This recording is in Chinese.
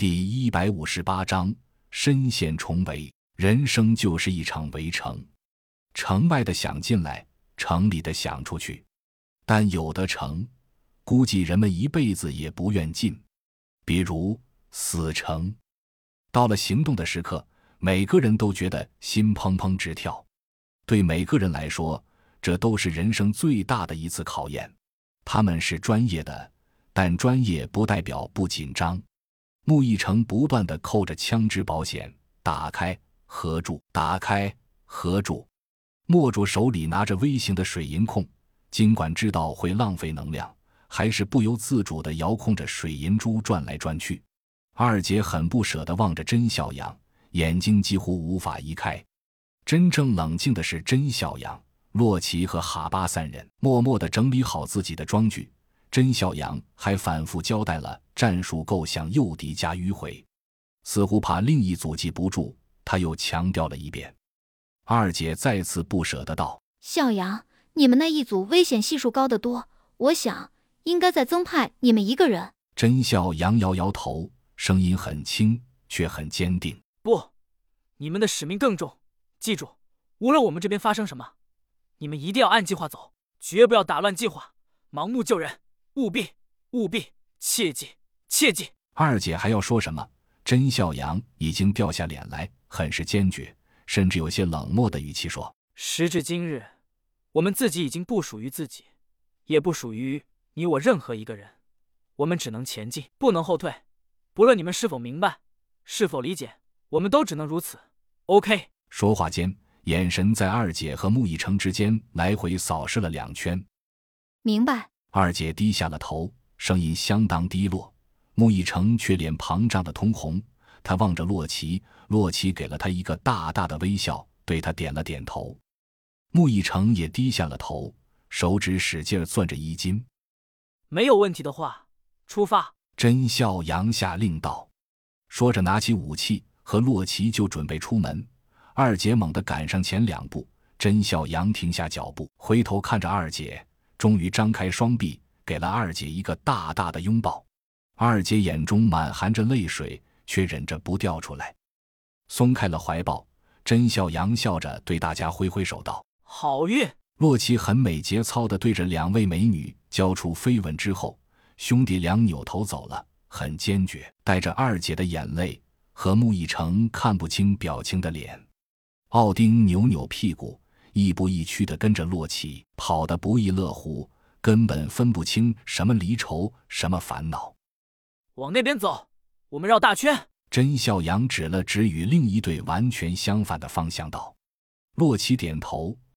第一百五十八章：身陷重围。人生就是一场围城，城外的想进来，城里的想出去。但有的城，估计人们一辈子也不愿进，比如死城。到了行动的时刻，每个人都觉得心砰砰直跳。对每个人来说，这都是人生最大的一次考验。他们是专业的，但专业不代表不紧张。穆易成不断的扣着枪支保险，打开合住，打开合住。墨主手里拿着微型的水银控，尽管知道会浪费能量，还是不由自主的遥控着水银珠转来转去。二姐很不舍得望着甄小阳，眼睛几乎无法移开。真正冷静的是甄小阳、洛奇和哈巴三人，默默的整理好自己的装具。甄孝阳还反复交代了战术构想，诱敌加迂回，似乎怕另一组记不住，他又强调了一遍。二姐再次不舍得道：“小阳，你们那一组危险系数高得多，我想应该再增派你们一个人。”甄孝阳摇摇头，声音很轻，却很坚定：“不，你们的使命更重。记住，无论我们这边发生什么，你们一定要按计划走，绝不要打乱计划，盲目救人。”务必，务必，切记，切记！二姐还要说什么？甄笑阳已经掉下脸来，很是坚决，甚至有些冷漠的语气说：“时至今日，我们自己已经不属于自己，也不属于你我任何一个人。我们只能前进，不能后退。不论你们是否明白，是否理解，我们都只能如此。OK。”说话间，眼神在二姐和穆逸成之间来回扫视了两圈。明白。二姐低下了头，声音相当低落。穆逸成却脸庞涨得通红，他望着洛奇，洛奇给了他一个大大的微笑，对他点了点头。穆逸成也低下了头，手指使劲攥着衣襟。没有问题的话，出发。甄笑阳下令道，说着拿起武器和洛奇就准备出门。二姐猛地赶上前两步，甄笑阳停下脚步，回头看着二姐。终于张开双臂，给了二姐一个大大的拥抱。二姐眼中满含着泪水，却忍着不掉出来，松开了怀抱。甄笑阳笑着对大家挥挥手道：“好运。”洛奇很美节操的对着两位美女交出飞吻之后，兄弟俩扭头走了，很坚决，带着二姐的眼泪和穆逸成看不清表情的脸。奥丁扭扭屁股。亦步亦趋地跟着洛奇，跑得不亦乐乎，根本分不清什么离愁，什么烦恼。往那边走，我们绕大圈。甄笑阳指了指与另一队完全相反的方向，道：“洛奇点头，